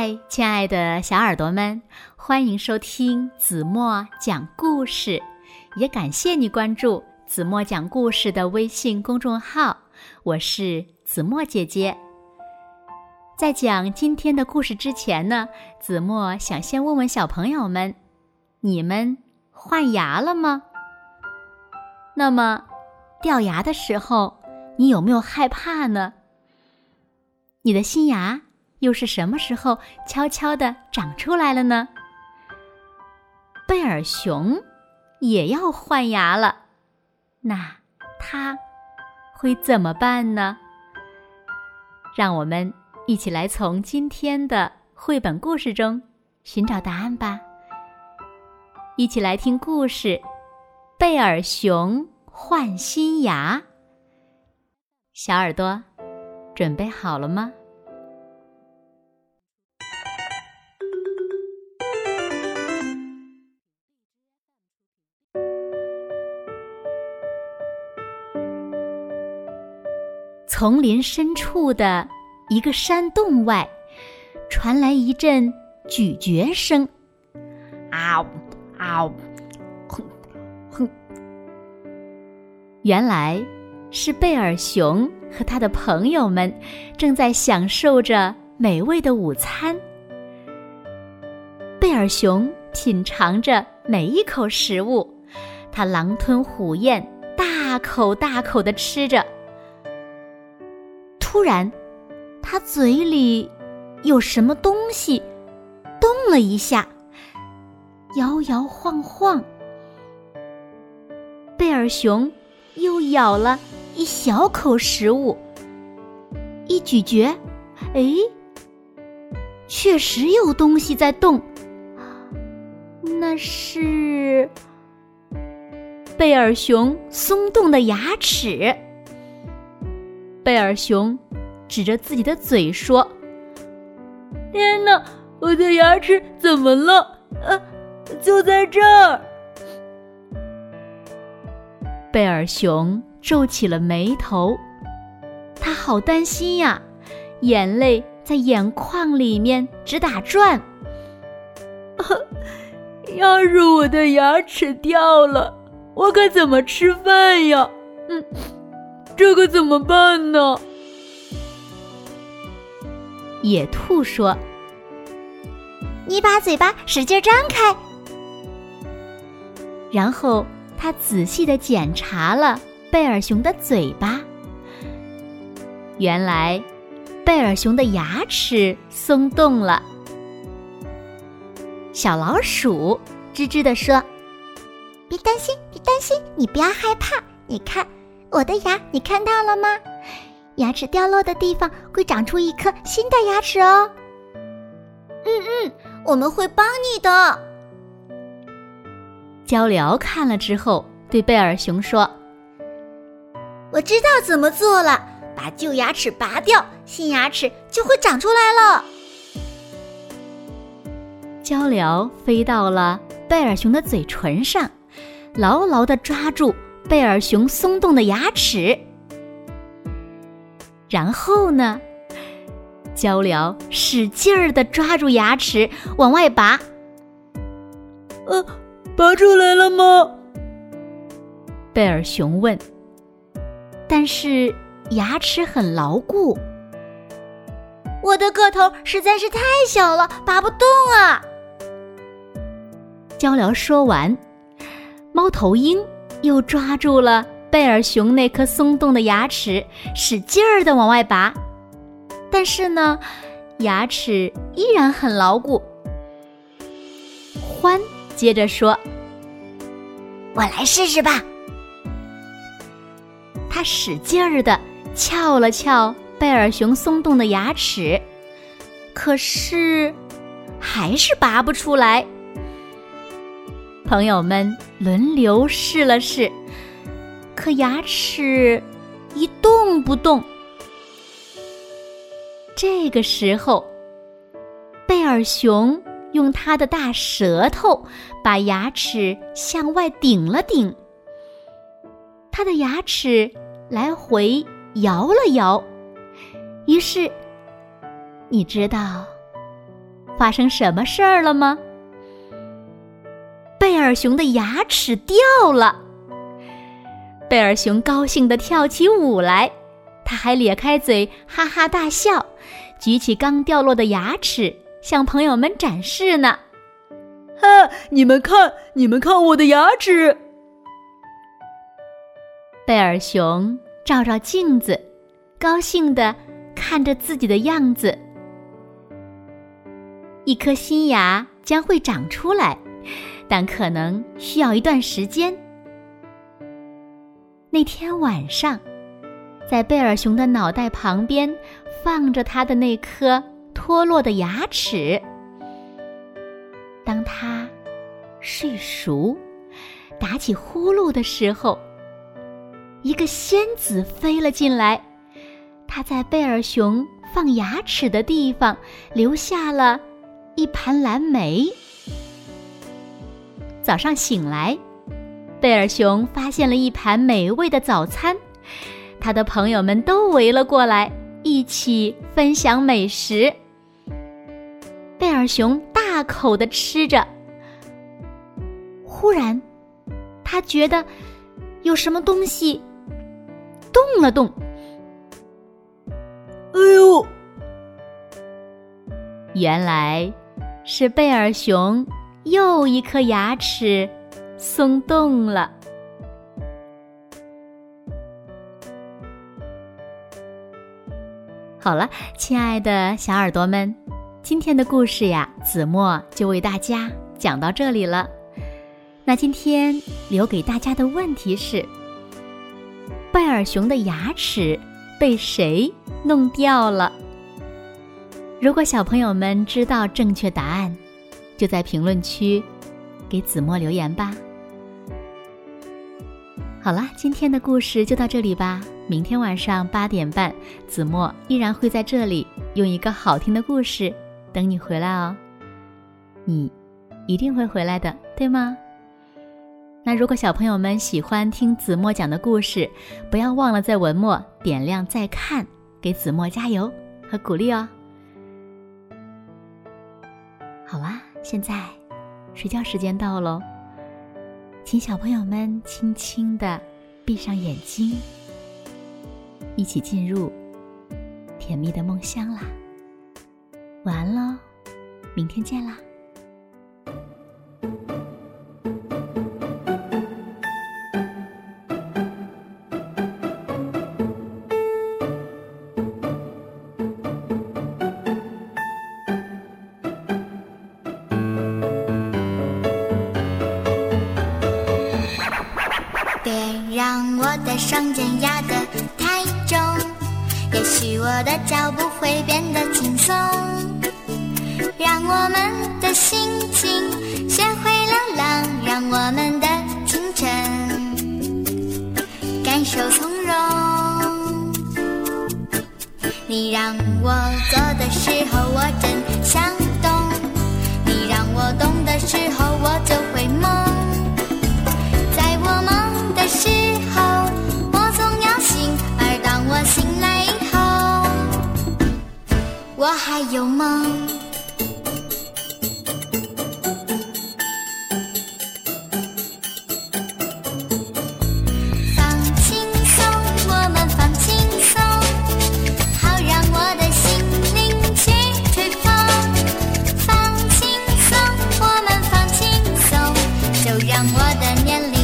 嗨，亲爱的小耳朵们，欢迎收听子墨讲故事，也感谢你关注子墨讲故事的微信公众号。我是子墨姐姐。在讲今天的故事之前呢，子墨想先问问小朋友们：你们换牙了吗？那么，掉牙的时候，你有没有害怕呢？你的新牙？又是什么时候悄悄地长出来了呢？贝尔熊也要换牙了，那它会怎么办呢？让我们一起来从今天的绘本故事中寻找答案吧。一起来听故事《贝尔熊换新牙》。小耳朵，准备好了吗？丛林深处的一个山洞外，传来一阵咀嚼声，啊呜啊呜，哼哼。原来是贝尔熊和他的朋友们正在享受着美味的午餐。贝尔熊品尝着每一口食物，他狼吞虎咽，大口大口的吃着。突然，他嘴里有什么东西动了一下，摇摇晃晃。贝尔熊又咬了一小口食物，一咀嚼，哎，确实有东西在动。那是贝尔熊松动的牙齿。贝尔熊指着自己的嘴说：“天哪，我的牙齿怎么了？呃，就在这儿。”贝尔熊皱起了眉头，他好担心呀，眼泪在眼眶里面直打转。要是我的牙齿掉了，我可怎么吃饭呀？嗯。这可怎么办呢？野兔说：“你把嘴巴使劲张开。”然后他仔细的检查了贝尔熊的嘴巴。原来，贝尔熊的牙齿松动了。小老鼠吱吱的说：“别担心，别担心，你不要害怕，你看。”我的牙，你看到了吗？牙齿掉落的地方会长出一颗新的牙齿哦。嗯嗯，我们会帮你的。鹪鹩看了之后，对贝尔熊说：“我知道怎么做了，把旧牙齿拔掉，新牙齿就会长出来了。”鹪鹩飞到了贝尔熊的嘴唇上，牢牢的抓住。贝尔熊松动的牙齿，然后呢？鹪鹩使劲儿的抓住牙齿往外拔。呃，拔出来了吗？贝尔熊问。但是牙齿很牢固。我的个头实在是太小了，拔不动啊！鹪鹩说完，猫头鹰。又抓住了贝尔熊那颗松动的牙齿，使劲儿的往外拔，但是呢，牙齿依然很牢固。欢接着说：“我来试试吧。”他使劲儿的撬了撬贝尔熊松动的牙齿，可是还是拔不出来。朋友们轮流试了试，可牙齿一动不动。这个时候，贝尔熊用它的大舌头把牙齿向外顶了顶，它的牙齿来回摇了摇，于是，你知道发生什么事儿了吗？贝尔熊的牙齿掉了。贝尔熊高兴地跳起舞来，他还咧开嘴哈哈大笑，举起刚掉落的牙齿向朋友们展示呢。哈，你们看，你们看我的牙齿！贝尔熊照照镜子，高兴地看着自己的样子。一颗新牙将会长出来，但可能需要一段时间。那天晚上，在贝尔熊的脑袋旁边放着他的那颗脱落的牙齿。当他睡熟、打起呼噜的时候，一个仙子飞了进来。他在贝尔熊放牙齿的地方留下了一盘蓝莓。早上醒来。贝尔熊发现了一盘美味的早餐，他的朋友们都围了过来，一起分享美食。贝尔熊大口的吃着，忽然，他觉得有什么东西动了动。哎呦！原来是贝尔熊又一颗牙齿。松动了。好了，亲爱的小耳朵们，今天的故事呀，子墨就为大家讲到这里了。那今天留给大家的问题是：贝尔熊的牙齿被谁弄掉了？如果小朋友们知道正确答案，就在评论区给子墨留言吧。好了，今天的故事就到这里吧。明天晚上八点半，子墨依然会在这里用一个好听的故事等你回来哦。你一定会回来的，对吗？那如果小朋友们喜欢听子墨讲的故事，不要忘了在文末点亮再看，给子墨加油和鼓励哦。现在睡觉时间到喽。请小朋友们轻轻的闭上眼睛，一起进入甜蜜的梦乡啦！晚安喽，明天见啦！的双肩压得太重，也许我的脚步会变得轻松。让我们的心情学会流浪，让我们的清晨感受从容。你让我做的时候，我真想懂；你让我懂的时候，我就我还有梦。放轻松我们放轻松好让我的心灵去吹风放轻松我们放轻松就让我的年龄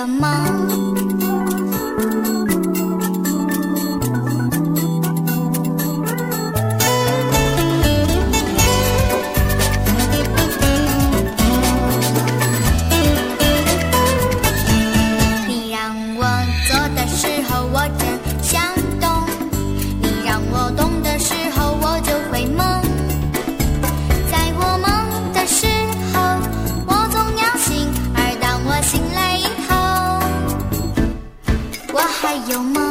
什么？还有梦。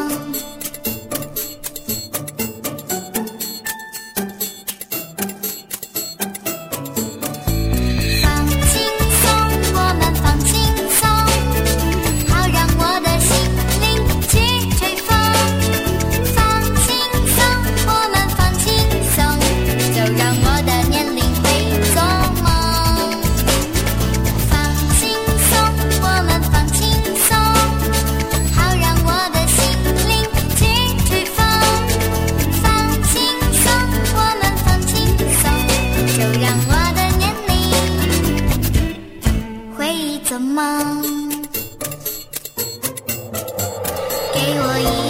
怎么？给我一。